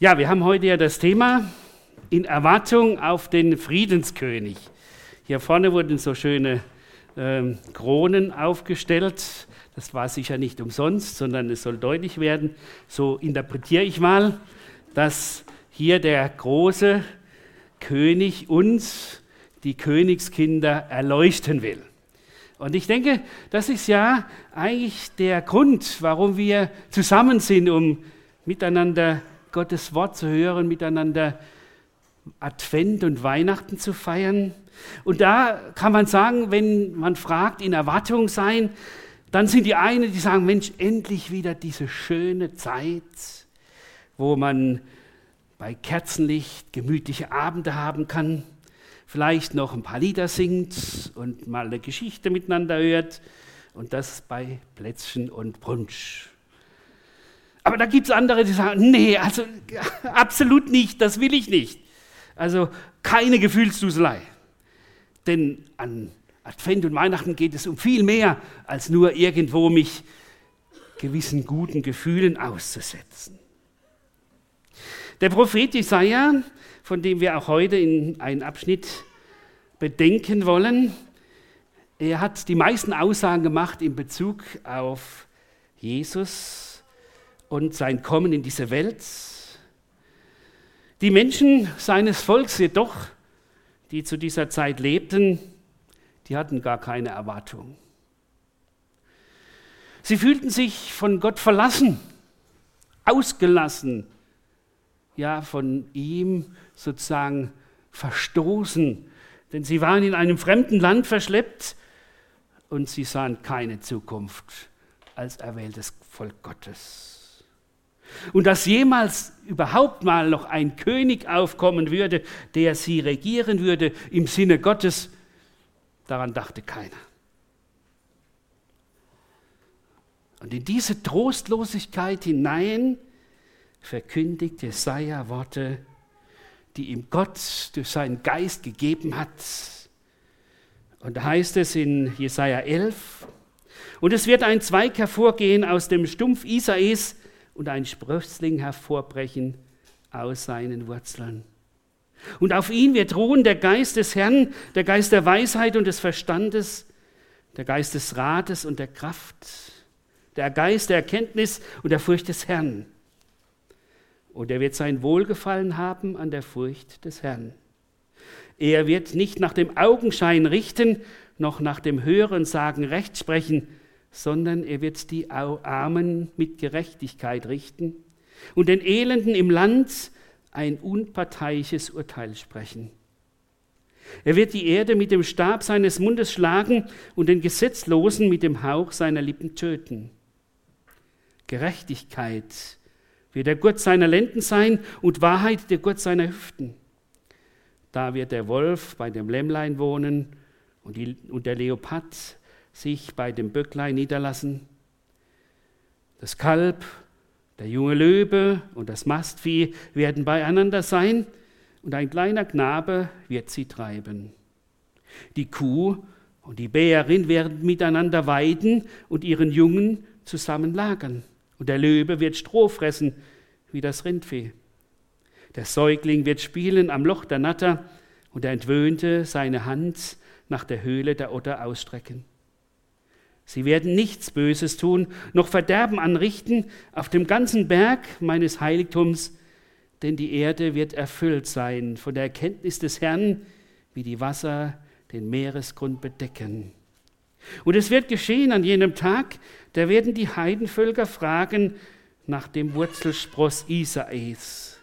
Ja, wir haben heute ja das Thema in Erwartung auf den Friedenskönig. Hier vorne wurden so schöne ähm, Kronen aufgestellt. Das war sicher nicht umsonst, sondern es soll deutlich werden, so interpretiere ich mal, dass hier der große König uns, die Königskinder, erleuchten will. Und ich denke, das ist ja eigentlich der Grund, warum wir zusammen sind, um miteinander Gottes Wort zu hören, miteinander Advent und Weihnachten zu feiern. Und da kann man sagen, wenn man fragt, in Erwartung sein, dann sind die einen, die sagen, Mensch, endlich wieder diese schöne Zeit, wo man bei Kerzenlicht gemütliche Abende haben kann, vielleicht noch ein paar Lieder singt und mal eine Geschichte miteinander hört und das bei Plätzchen und Punsch. Aber da gibt es andere, die sagen, nee, also absolut nicht, das will ich nicht. Also keine Gefühlsduselei. Denn an Advent und Weihnachten geht es um viel mehr, als nur irgendwo mich gewissen guten Gefühlen auszusetzen. Der Prophet Jesaja, von dem wir auch heute in einen Abschnitt bedenken wollen, er hat die meisten Aussagen gemacht in Bezug auf Jesus, und sein Kommen in diese Welt. Die Menschen seines Volks jedoch, die zu dieser Zeit lebten, die hatten gar keine Erwartung. Sie fühlten sich von Gott verlassen, ausgelassen, ja, von ihm sozusagen verstoßen, denn sie waren in einem fremden Land verschleppt und sie sahen keine Zukunft als erwähltes Volk Gottes. Und dass jemals überhaupt mal noch ein König aufkommen würde, der sie regieren würde im Sinne Gottes, daran dachte keiner. Und in diese Trostlosigkeit hinein verkündigt Jesaja Worte, die ihm Gott durch seinen Geist gegeben hat. Und da heißt es in Jesaja 11, und es wird ein Zweig hervorgehen aus dem Stumpf Isais, und ein Sprössling hervorbrechen aus seinen Wurzeln. Und auf ihn wird ruhen der Geist des Herrn, der Geist der Weisheit und des Verstandes, der Geist des Rates und der Kraft, der Geist der Erkenntnis und der Furcht des Herrn. Und er wird sein Wohlgefallen haben an der Furcht des Herrn. Er wird nicht nach dem Augenschein richten, noch nach dem Hören sagen Recht sprechen, sondern er wird die Armen mit Gerechtigkeit richten und den Elenden im Land ein unparteiisches Urteil sprechen. Er wird die Erde mit dem Stab seines Mundes schlagen und den Gesetzlosen mit dem Hauch seiner Lippen töten. Gerechtigkeit wird der Gurt seiner Lenden sein und Wahrheit der Gurt seiner Hüften. Da wird der Wolf bei dem Lämmlein wohnen und, die, und der Leopard sich bei dem Böcklein niederlassen. Das Kalb, der junge Löwe und das Mastvieh werden beieinander sein und ein kleiner Knabe wird sie treiben. Die Kuh und die Bärin werden miteinander weiden und ihren Jungen zusammen lagern. Und der Löwe wird Stroh fressen wie das Rindvieh. Der Säugling wird spielen am Loch der Natter und der Entwöhnte seine Hand nach der Höhle der Otter ausstrecken. Sie werden nichts Böses tun, noch Verderben anrichten auf dem ganzen Berg meines Heiligtums, denn die Erde wird erfüllt sein von der Erkenntnis des Herrn, wie die Wasser den Meeresgrund bedecken. Und es wird geschehen an jenem Tag, da werden die Heidenvölker fragen nach dem Wurzelspross Isais,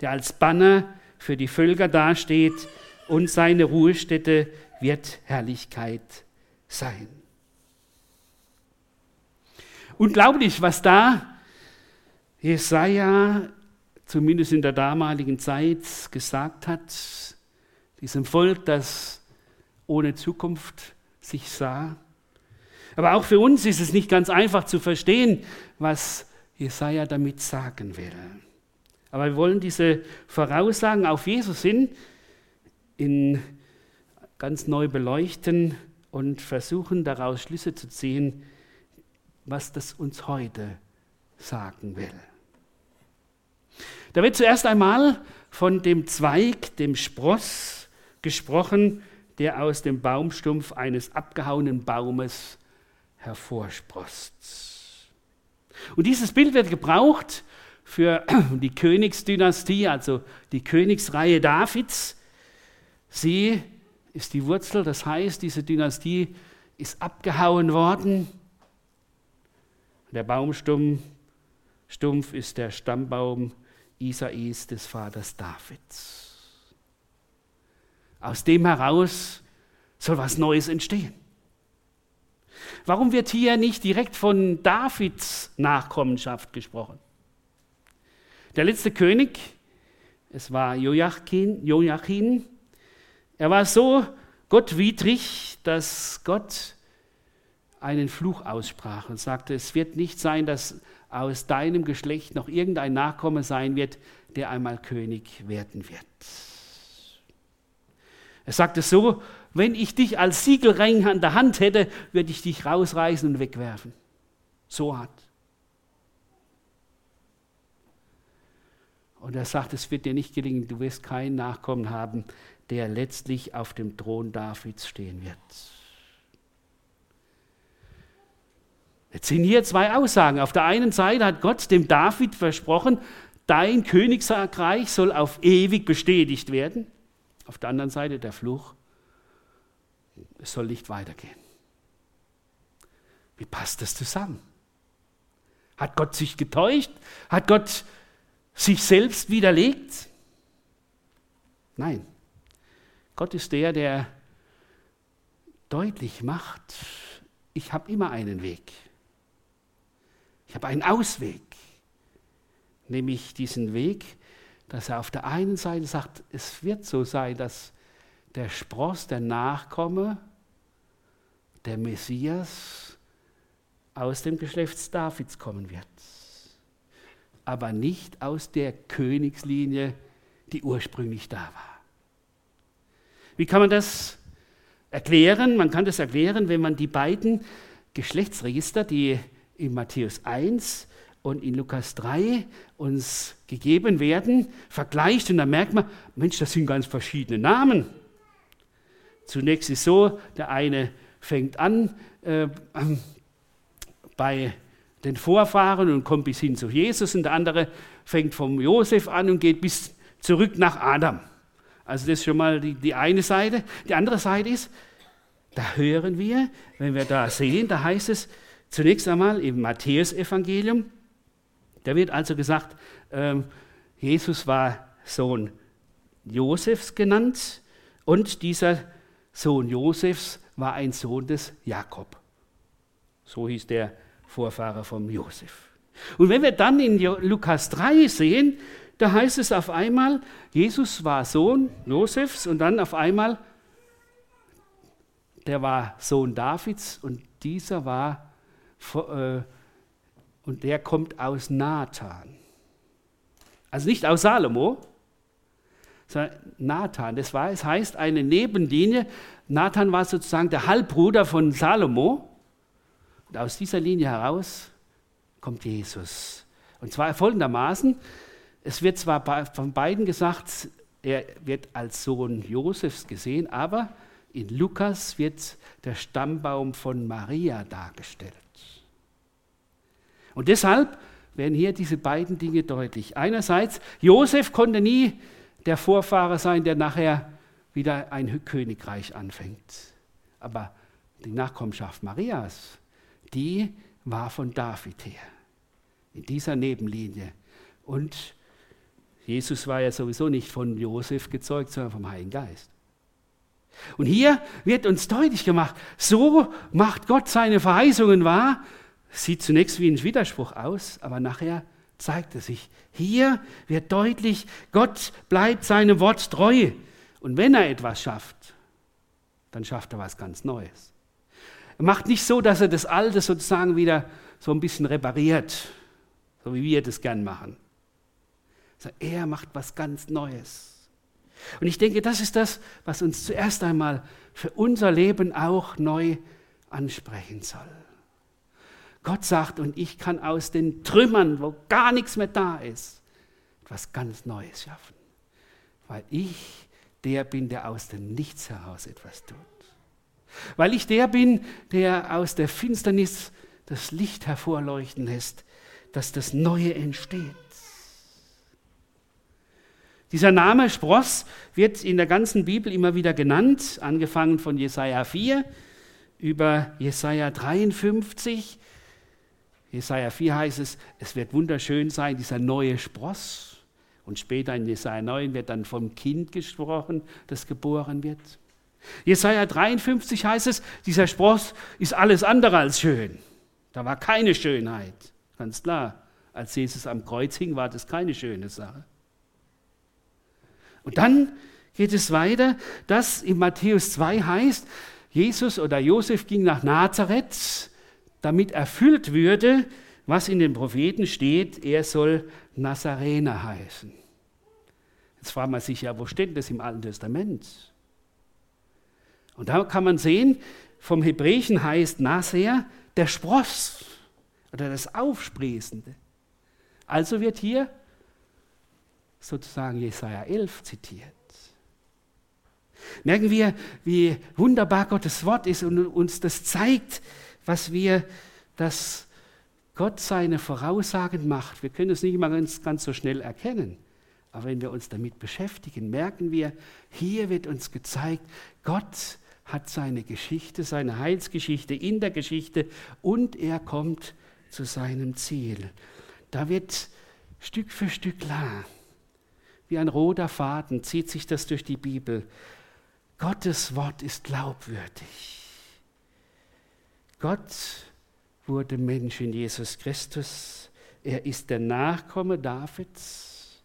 der als Banner für die Völker dasteht, und seine Ruhestätte wird Herrlichkeit sein. Unglaublich, was da Jesaja zumindest in der damaligen Zeit gesagt hat, diesem Volk, das ohne Zukunft sich sah. Aber auch für uns ist es nicht ganz einfach zu verstehen, was Jesaja damit sagen will. Aber wir wollen diese Voraussagen auf Jesus hin in ganz neu beleuchten und versuchen daraus Schlüsse zu ziehen, was das uns heute sagen will. Da wird zuerst einmal von dem Zweig, dem Spross gesprochen, der aus dem Baumstumpf eines abgehauenen Baumes hervorsprost. Und dieses Bild wird gebraucht für die Königsdynastie, also die Königsreihe Davids. Sie ist die Wurzel, das heißt, diese Dynastie ist abgehauen worden. Der Baumstumpf Stumpf ist der Stammbaum Isais des Vaters Davids. Aus dem heraus soll was Neues entstehen. Warum wird hier nicht direkt von Davids Nachkommenschaft gesprochen? Der letzte König, es war Joachim, Joachim er war so gottwidrig, dass Gott einen Fluch aussprach und sagte, es wird nicht sein, dass aus deinem Geschlecht noch irgendein Nachkomme sein wird, der einmal König werden wird. Er sagte so, wenn ich dich als Siegelring an der Hand hätte, würde ich dich rausreißen und wegwerfen. So hart. Und er sagt, es wird dir nicht gelingen, du wirst keinen Nachkommen haben, der letztlich auf dem Thron Davids stehen wird. Jetzt sind hier zwei Aussagen. Auf der einen Seite hat Gott dem David versprochen, dein Königsreich soll auf ewig bestätigt werden. Auf der anderen Seite der Fluch, es soll nicht weitergehen. Wie passt das zusammen? Hat Gott sich getäuscht? Hat Gott sich selbst widerlegt? Nein. Gott ist der, der deutlich macht, ich habe immer einen Weg. Habe einen Ausweg, nämlich diesen Weg, dass er auf der einen Seite sagt, es wird so sein, dass der Spross, der Nachkomme, der Messias aus dem Geschlecht Davids kommen wird, aber nicht aus der Königslinie, die ursprünglich da war. Wie kann man das erklären? Man kann das erklären, wenn man die beiden Geschlechtsregister, die in Matthäus 1 und in Lukas 3 uns gegeben werden, vergleicht und dann merkt man, Mensch, das sind ganz verschiedene Namen. Zunächst ist so, der eine fängt an äh, bei den Vorfahren und kommt bis hin zu Jesus und der andere fängt vom Josef an und geht bis zurück nach Adam. Also das ist schon mal die, die eine Seite. Die andere Seite ist, da hören wir, wenn wir da sehen, da heißt es zunächst einmal im Matthäusevangelium, da wird also gesagt, ähm, Jesus war Sohn Josefs genannt und dieser Sohn Josefs war ein Sohn des Jakob. So hieß der Vorfahre vom Josef. Und wenn wir dann in Lukas 3 sehen, da heißt es auf einmal, Jesus war Sohn Josefs und dann auf einmal, der war Sohn Davids und dieser war, und der kommt aus Nathan. Also nicht aus Salomo, sondern Nathan. Das, war, das heißt eine Nebenlinie. Nathan war sozusagen der Halbbruder von Salomo. Und aus dieser Linie heraus kommt Jesus. Und zwar folgendermaßen, es wird zwar von beiden gesagt, er wird als Sohn Josefs gesehen, aber in Lukas wird der Stammbaum von Maria dargestellt. Und deshalb werden hier diese beiden Dinge deutlich. Einerseits, Josef konnte nie der Vorfahre sein, der nachher wieder ein Königreich anfängt. Aber die Nachkommenschaft Marias, die war von David her, in dieser Nebenlinie. Und Jesus war ja sowieso nicht von Josef gezeugt, sondern vom Heiligen Geist. Und hier wird uns deutlich gemacht, so macht Gott seine Verheißungen wahr. Sieht zunächst wie ein Widerspruch aus, aber nachher zeigt er sich. Hier wird deutlich, Gott bleibt seinem Wort treu. Und wenn er etwas schafft, dann schafft er was ganz Neues. Er macht nicht so, dass er das Alte sozusagen wieder so ein bisschen repariert, so wie wir das gern machen. Er macht was ganz Neues. Und ich denke, das ist das, was uns zuerst einmal für unser Leben auch neu ansprechen soll. Gott sagt, und ich kann aus den Trümmern, wo gar nichts mehr da ist, etwas ganz Neues schaffen. Weil ich der bin, der aus dem Nichts heraus etwas tut. Weil ich der bin, der aus der Finsternis das Licht hervorleuchten lässt, dass das Neue entsteht. Dieser Name Spross wird in der ganzen Bibel immer wieder genannt, angefangen von Jesaja 4 über Jesaja 53. Jesaja 4 heißt es, es wird wunderschön sein, dieser neue Spross. Und später in Jesaja 9 wird dann vom Kind gesprochen, das geboren wird. Jesaja 53 heißt es, dieser Spross ist alles andere als schön. Da war keine Schönheit. Ganz klar. Als Jesus am Kreuz hing, war das keine schöne Sache. Und dann geht es weiter, dass in Matthäus 2 heißt, Jesus oder Josef ging nach Nazareth, damit erfüllt würde, was in den Propheten steht, er soll Nazarener heißen. Jetzt fragt man sich ja, wo steht das im Alten Testament? Und da kann man sehen, vom Hebräischen heißt Naser der Spross oder das Aufsprießende. Also wird hier sozusagen Jesaja 11 zitiert. Merken wir, wie wunderbar Gottes Wort ist und uns das zeigt, was wir, dass Gott seine Voraussagen macht. Wir können es nicht immer ganz, ganz so schnell erkennen. Aber wenn wir uns damit beschäftigen, merken wir, hier wird uns gezeigt, Gott hat seine Geschichte, seine Heilsgeschichte in der Geschichte und er kommt zu seinem Ziel. Da wird Stück für Stück klar, wie ein roter Faden zieht sich das durch die Bibel. Gottes Wort ist glaubwürdig. Gott wurde Mensch in Jesus Christus. Er ist der Nachkomme Davids,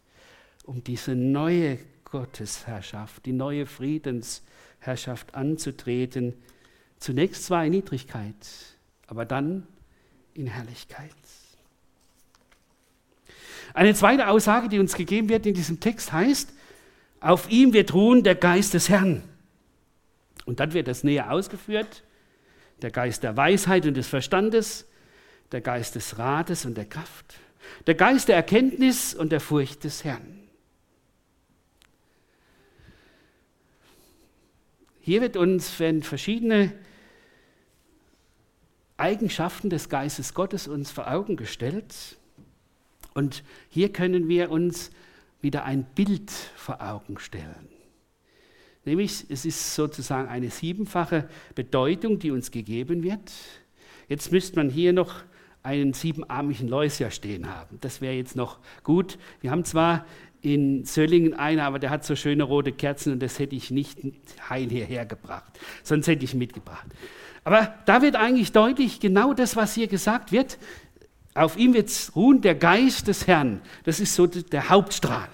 um diese neue Gottesherrschaft, die neue Friedensherrschaft anzutreten. Zunächst zwar in Niedrigkeit, aber dann in Herrlichkeit. Eine zweite Aussage, die uns gegeben wird in diesem Text, heißt, auf ihm wird ruhen der Geist des Herrn. Und dann wird das näher ausgeführt, der Geist der Weisheit und des Verstandes, der Geist des Rates und der Kraft, der Geist der Erkenntnis und der Furcht des Herrn. Hier wird uns werden verschiedene Eigenschaften des Geistes Gottes uns vor Augen gestellt. Und hier können wir uns wieder ein Bild vor Augen stellen. Nämlich, es ist sozusagen eine siebenfache Bedeutung, die uns gegeben wird. Jetzt müsste man hier noch einen siebenarmigen Läuser stehen haben. Das wäre jetzt noch gut. Wir haben zwar in Söllingen einen, aber der hat so schöne rote Kerzen und das hätte ich nicht heil hierher gebracht. Sonst hätte ich mitgebracht. Aber da wird eigentlich deutlich genau das, was hier gesagt wird. Auf ihm wird ruhen der Geist des Herrn. Das ist so der Hauptstrahl.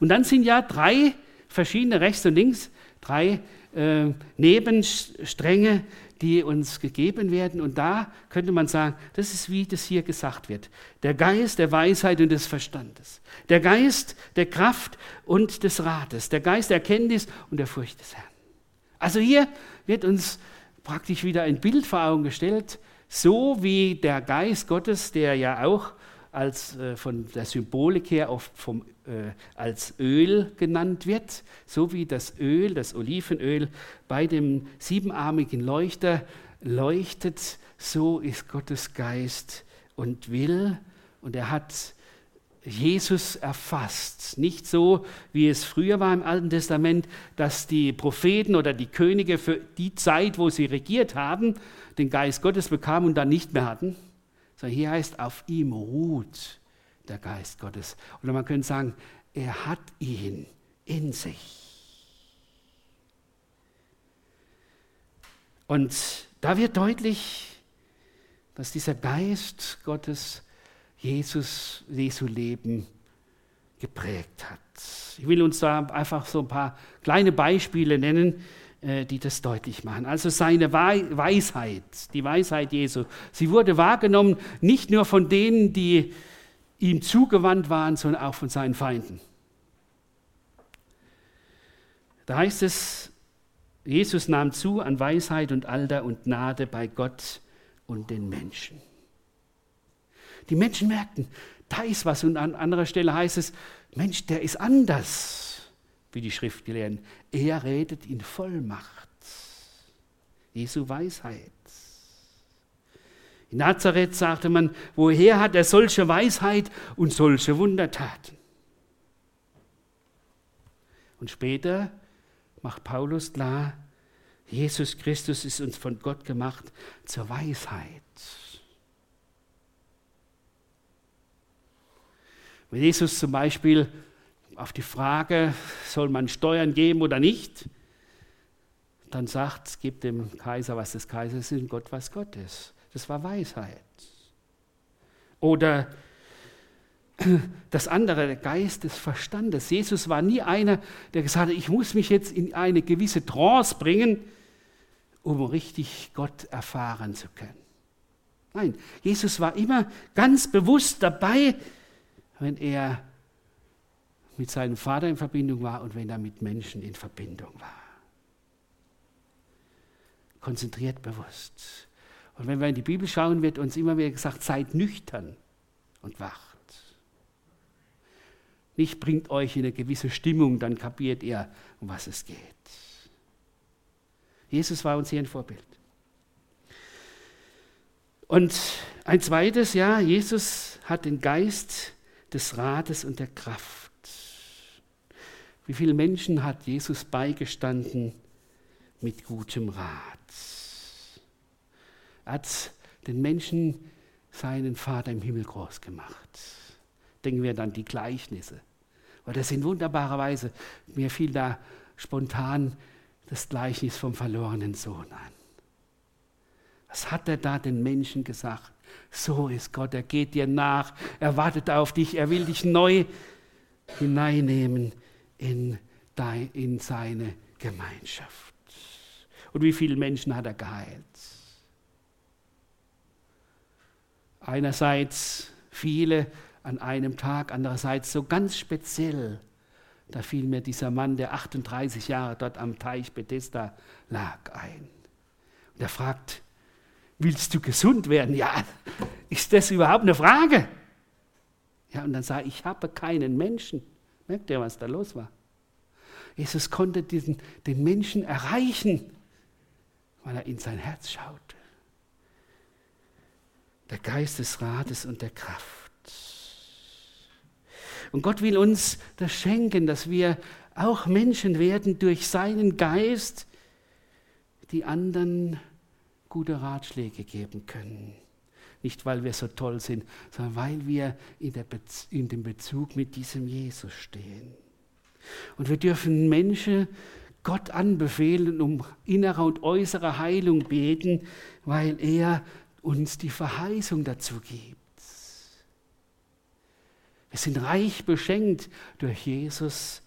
Und dann sind ja drei verschiedene rechts und links, drei äh, Nebenstränge, die uns gegeben werden. Und da könnte man sagen, das ist wie das hier gesagt wird. Der Geist der Weisheit und des Verstandes. Der Geist der Kraft und des Rates. Der Geist der Erkenntnis und der Furcht des Herrn. Also hier wird uns praktisch wieder ein Bild vor Augen gestellt, so wie der Geist Gottes, der ja auch als äh, von der Symbolik her oft vom, äh, als Öl genannt wird, so wie das Öl, das Olivenöl bei dem siebenarmigen Leuchter leuchtet, so ist Gottes Geist und will und er hat Jesus erfasst. Nicht so, wie es früher war im Alten Testament, dass die Propheten oder die Könige für die Zeit, wo sie regiert haben, den Geist Gottes bekamen und dann nicht mehr hatten. Sondern hier heißt, auf ihm ruht der Geist Gottes. Oder man könnte sagen, er hat ihn in sich. Und da wird deutlich, dass dieser Geist Gottes Jesus, Jesu Leben geprägt hat. Ich will uns da einfach so ein paar kleine Beispiele nennen, die das deutlich machen. Also seine Weisheit, die Weisheit Jesu, sie wurde wahrgenommen nicht nur von denen, die ihm zugewandt waren, sondern auch von seinen Feinden. Da heißt es, Jesus nahm zu an Weisheit und Alter und Gnade bei Gott und den Menschen. Die Menschen merkten, da ist was. Und an anderer Stelle heißt es, Mensch, der ist anders, wie die Schriftgelehrten. Er redet in Vollmacht. Jesu Weisheit. In Nazareth sagte man, woher hat er solche Weisheit und solche Wundertaten? Und später macht Paulus klar, Jesus Christus ist uns von Gott gemacht zur Weisheit. Wenn Jesus zum Beispiel auf die Frage, soll man Steuern geben oder nicht, dann sagt, gebt dem Kaiser, was des Kaisers ist, und Gott, was Gott ist. Das war Weisheit. Oder das andere, der Geist des Verstandes. Jesus war nie einer, der gesagt hat, ich muss mich jetzt in eine gewisse Trance bringen, um richtig Gott erfahren zu können. Nein, Jesus war immer ganz bewusst dabei, wenn er mit seinem Vater in Verbindung war und wenn er mit Menschen in Verbindung war. Konzentriert bewusst. Und wenn wir in die Bibel schauen, wird uns immer wieder gesagt, seid nüchtern und wacht. Nicht bringt euch in eine gewisse Stimmung, dann kapiert ihr, um was es geht. Jesus war uns hier ein Vorbild. Und ein zweites, ja, Jesus hat den Geist des Rates und der Kraft. Wie viele Menschen hat Jesus beigestanden mit gutem Rat? Er hat den Menschen seinen Vater im Himmel groß gemacht. Denken wir dann die Gleichnisse. Weil das in wunderbarer Weise, mir fiel da spontan das Gleichnis vom verlorenen Sohn an. Was hat er da den Menschen gesagt? So ist Gott, er geht dir nach, er wartet auf dich, er will dich neu hineinnehmen in, dein, in seine Gemeinschaft. Und wie viele Menschen hat er geheilt? Einerseits viele an einem Tag, andererseits so ganz speziell. Da fiel mir dieser Mann, der 38 Jahre dort am Teich Bethesda lag, ein. Und er fragt, willst du gesund werden? Ja, ist das überhaupt eine Frage? Ja, und dann sah ich, ich habe keinen Menschen. Merkt ihr, was da los war? Jesus konnte diesen, den Menschen erreichen, weil er in sein Herz schaute der Geist des Rates und der Kraft. Und Gott will uns das schenken, dass wir auch Menschen werden durch seinen Geist, die anderen gute Ratschläge geben können. Nicht, weil wir so toll sind, sondern weil wir in, in dem Bezug mit diesem Jesus stehen. Und wir dürfen Menschen Gott anbefehlen, um innere und äußere Heilung beten, weil er uns die Verheißung dazu gibt. Wir sind reich beschenkt durch Jesus,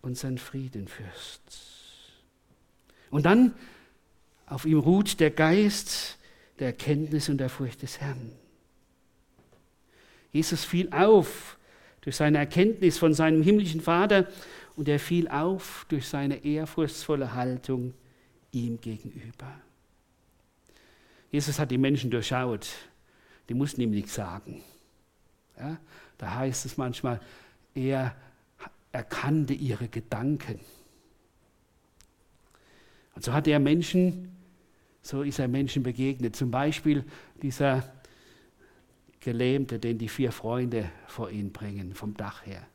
unseren Friedenfürst. Und dann auf ihm ruht der Geist der Erkenntnis und der Furcht des Herrn. Jesus fiel auf durch seine Erkenntnis von seinem himmlischen Vater und er fiel auf durch seine ehrfurchtsvolle Haltung ihm gegenüber. Jesus hat die Menschen durchschaut. Die mussten ihm nichts sagen. Ja, da heißt es manchmal, er erkannte ihre Gedanken. Und so hat er Menschen, so ist er Menschen begegnet. Zum Beispiel dieser Gelähmte, den die vier Freunde vor ihn bringen, vom Dach her.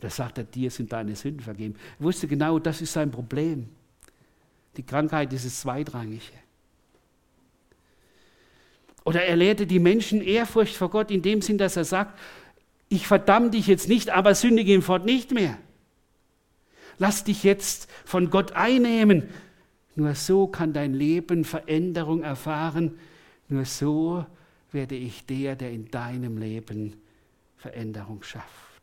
da sagt er, dir sind deine Sünden vergeben. Er wusste genau, das ist sein Problem. Die Krankheit ist das Zweitrangige. Oder er lehrte die Menschen Ehrfurcht vor Gott in dem Sinn, dass er sagt, ich verdamme dich jetzt nicht, aber sündige ihm fort nicht mehr. Lass dich jetzt von Gott einnehmen. Nur so kann dein Leben Veränderung erfahren. Nur so werde ich der, der in deinem Leben Veränderung schafft.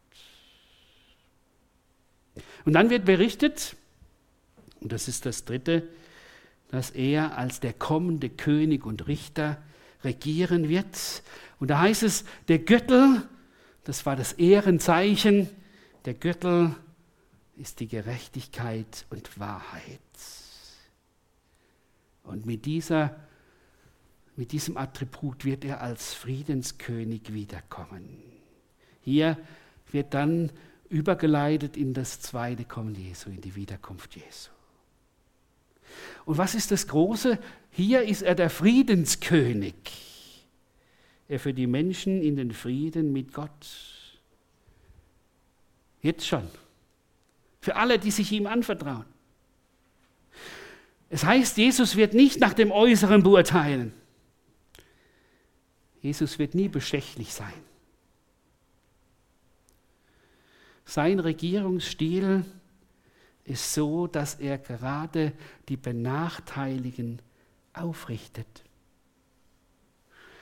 Und dann wird berichtet, und das ist das Dritte, dass er als der kommende König und Richter regieren wird. Und da heißt es, der Gürtel, das war das Ehrenzeichen, der Gürtel ist die Gerechtigkeit und Wahrheit. Und mit, dieser, mit diesem Attribut wird er als Friedenskönig wiederkommen. Hier wird dann übergeleitet in das zweite Kommen Jesu, in die Wiederkunft Jesu. Und was ist das Große? Hier ist er der Friedenskönig. Er für die Menschen in den Frieden mit Gott. Jetzt schon. Für alle, die sich ihm anvertrauen. Es heißt, Jesus wird nicht nach dem Äußeren beurteilen. Jesus wird nie bestechlich sein. Sein Regierungsstil ist so, dass er gerade die Benachteiligen aufrichtet.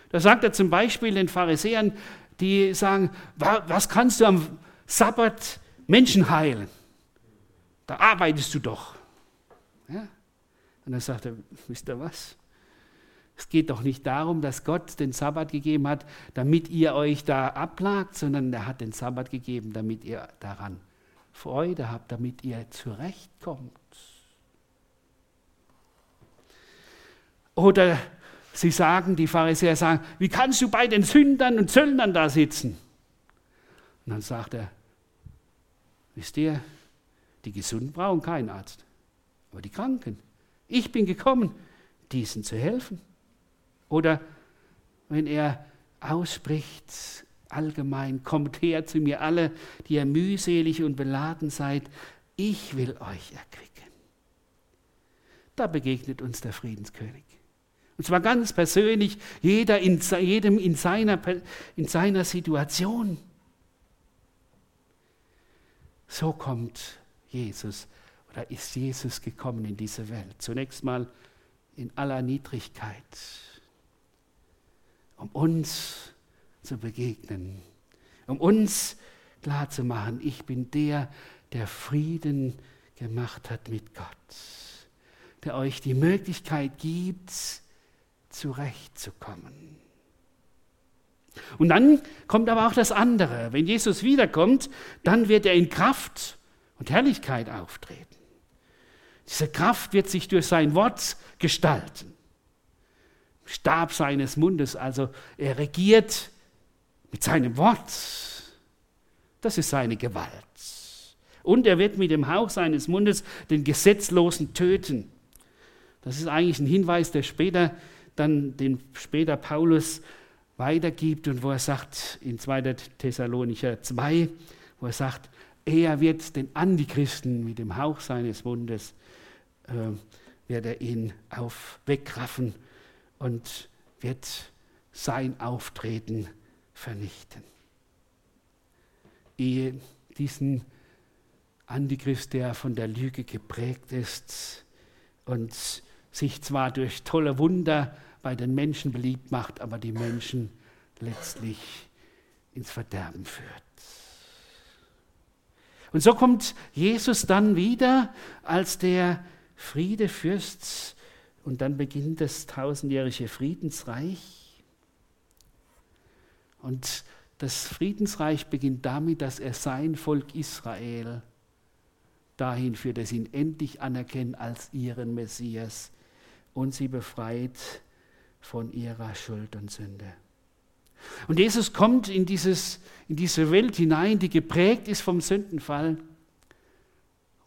Da sagt er zum Beispiel den Pharisäern, die sagen, was kannst du am Sabbat Menschen heilen? Da arbeitest du doch. Ja? Und dann sagt er, wisst ihr was? Es geht doch nicht darum, dass Gott den Sabbat gegeben hat, damit ihr euch da ablagt, sondern er hat den Sabbat gegeben, damit ihr daran Freude habt, damit ihr zurechtkommt. Oder sie sagen, die Pharisäer sagen, wie kannst du bei den Sündern und Zöllnern da sitzen? Und dann sagt er, wisst ihr, die Gesunden brauchen keinen Arzt, aber die Kranken. Ich bin gekommen, diesen zu helfen. Oder wenn er ausspricht, allgemein, kommt her zu mir alle, die ihr mühselig und beladen seid, ich will euch erquicken. Da begegnet uns der Friedenskönig. Und zwar ganz persönlich, jeder in, jedem in seiner, in seiner Situation. So kommt Jesus oder ist Jesus gekommen in diese Welt. Zunächst mal in aller Niedrigkeit um uns zu begegnen, um uns klarzumachen, ich bin der, der Frieden gemacht hat mit Gott, der euch die Möglichkeit gibt, zurechtzukommen. Und dann kommt aber auch das andere. Wenn Jesus wiederkommt, dann wird er in Kraft und Herrlichkeit auftreten. Diese Kraft wird sich durch sein Wort gestalten. Stab seines Mundes. Also er regiert mit seinem Wort. Das ist seine Gewalt. Und er wird mit dem Hauch seines Mundes den Gesetzlosen töten. Das ist eigentlich ein Hinweis, der später dann den später Paulus weitergibt und wo er sagt in 2. Thessalonicher 2, wo er sagt, er wird den Antichristen mit dem Hauch seines Mundes, äh, wird er ihn auf wegraffen und wird sein Auftreten vernichten. Ehe diesen Antichrist, der von der Lüge geprägt ist und sich zwar durch tolle Wunder bei den Menschen beliebt macht, aber die Menschen letztlich ins Verderben führt. Und so kommt Jesus dann wieder als der Friedefürst und dann beginnt das tausendjährige Friedensreich. Und das Friedensreich beginnt damit, dass er sein Volk Israel dahin führt, dass sie ihn endlich anerkennen als ihren Messias und sie befreit von ihrer Schuld und Sünde. Und Jesus kommt in, dieses, in diese Welt hinein, die geprägt ist vom Sündenfall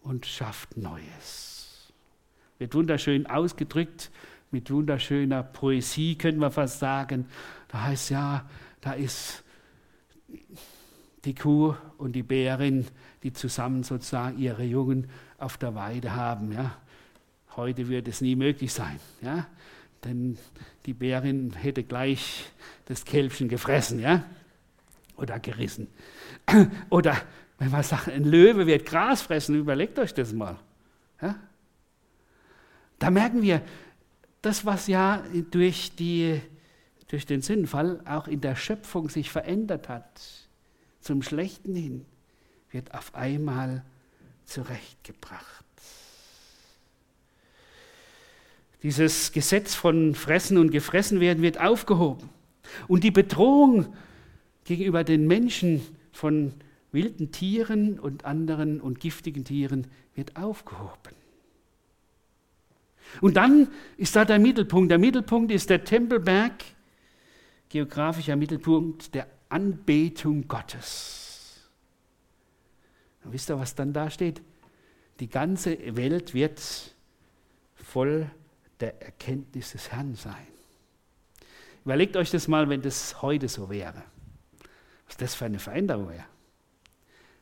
und schafft Neues wird wunderschön ausgedrückt, mit wunderschöner Poesie, können wir fast sagen. Da heißt ja, da ist die Kuh und die Bärin, die zusammen sozusagen ihre Jungen auf der Weide haben. Ja. Heute wird es nie möglich sein, ja. denn die Bärin hätte gleich das Kälbchen gefressen ja. oder gerissen. Oder wenn man sagt, ein Löwe wird Gras fressen, überlegt euch das mal. Ja. Da merken wir, das, was ja durch, die, durch den Sinnfall auch in der Schöpfung sich verändert hat, zum Schlechten hin, wird auf einmal zurechtgebracht. Dieses Gesetz von Fressen und Gefressen werden wird aufgehoben. Und die Bedrohung gegenüber den Menschen von wilden Tieren und anderen und giftigen Tieren wird aufgehoben. Und dann ist da der Mittelpunkt. Der Mittelpunkt ist der Tempelberg, geografischer Mittelpunkt der Anbetung Gottes. Und wisst ihr, was dann da steht? Die ganze Welt wird voll der Erkenntnis des Herrn sein. Überlegt euch das mal, wenn das heute so wäre. Was das für eine Veränderung wäre.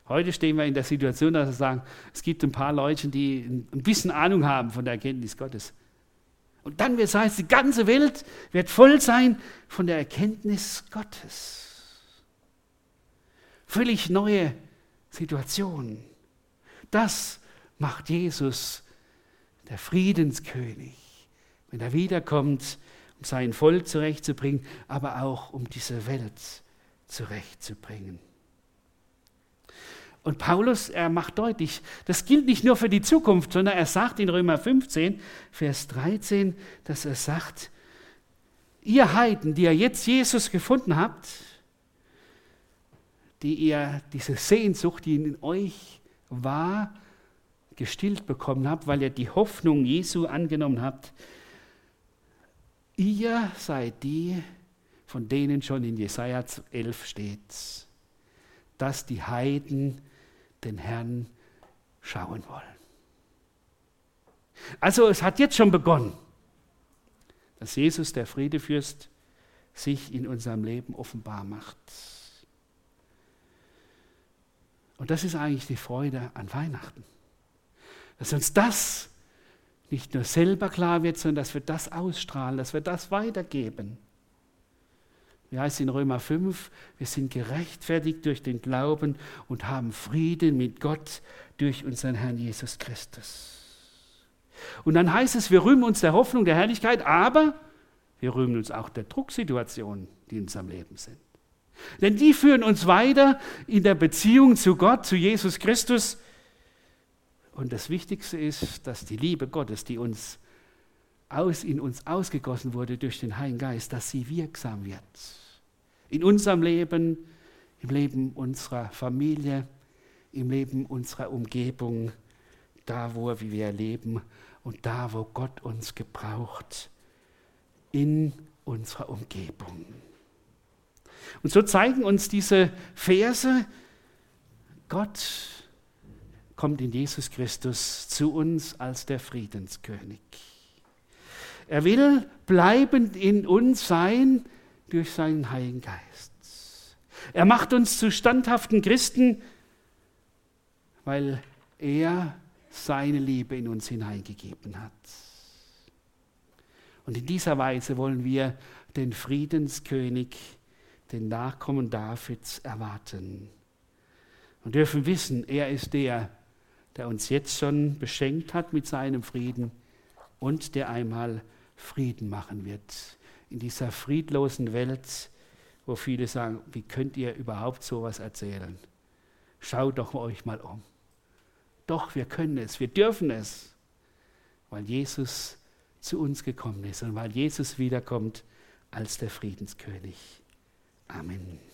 Heute stehen wir in der Situation, dass wir sagen, es gibt ein paar Leute, die ein bisschen Ahnung haben von der Erkenntnis Gottes. Und dann wird es heißt, die ganze Welt wird voll sein von der Erkenntnis Gottes. Völlig neue Situation. Das macht Jesus, der Friedenskönig, wenn er wiederkommt, um sein Volk zurechtzubringen, aber auch um diese Welt zurechtzubringen. Und Paulus, er macht deutlich, das gilt nicht nur für die Zukunft, sondern er sagt in Römer 15, Vers 13, dass er sagt, ihr Heiden, die ihr jetzt Jesus gefunden habt, die ihr diese Sehnsucht, die in euch war, gestillt bekommen habt, weil ihr die Hoffnung Jesu angenommen habt, ihr seid die, von denen schon in Jesaja 11 steht, dass die Heiden den Herrn schauen wollen. Also es hat jetzt schon begonnen, dass Jesus, der Friedefürst, sich in unserem Leben offenbar macht. Und das ist eigentlich die Freude an Weihnachten. Dass uns das nicht nur selber klar wird, sondern dass wir das ausstrahlen, dass wir das weitergeben wie heißt es in Römer 5, wir sind gerechtfertigt durch den Glauben und haben Frieden mit Gott durch unseren Herrn Jesus Christus. Und dann heißt es, wir rühmen uns der Hoffnung der Herrlichkeit, aber wir rühmen uns auch der Drucksituationen, die in unserem Leben sind. Denn die führen uns weiter in der Beziehung zu Gott, zu Jesus Christus. Und das Wichtigste ist, dass die Liebe Gottes, die uns aus, in uns ausgegossen wurde durch den Heiligen Geist, dass sie wirksam wird in unserem Leben, im Leben unserer Familie, im Leben unserer Umgebung, da, wo wir leben und da, wo Gott uns gebraucht, in unserer Umgebung. Und so zeigen uns diese Verse, Gott kommt in Jesus Christus zu uns als der Friedenskönig. Er will bleibend in uns sein, durch seinen Heiligen Geist. Er macht uns zu standhaften Christen, weil er seine Liebe in uns hineingegeben hat. Und in dieser Weise wollen wir den Friedenskönig, den Nachkommen Davids erwarten. Und dürfen wissen, er ist der, der uns jetzt schon beschenkt hat mit seinem Frieden und der einmal Frieden machen wird in dieser friedlosen Welt, wo viele sagen, wie könnt ihr überhaupt sowas erzählen? Schaut doch euch mal um. Doch, wir können es, wir dürfen es, weil Jesus zu uns gekommen ist und weil Jesus wiederkommt als der Friedenskönig. Amen.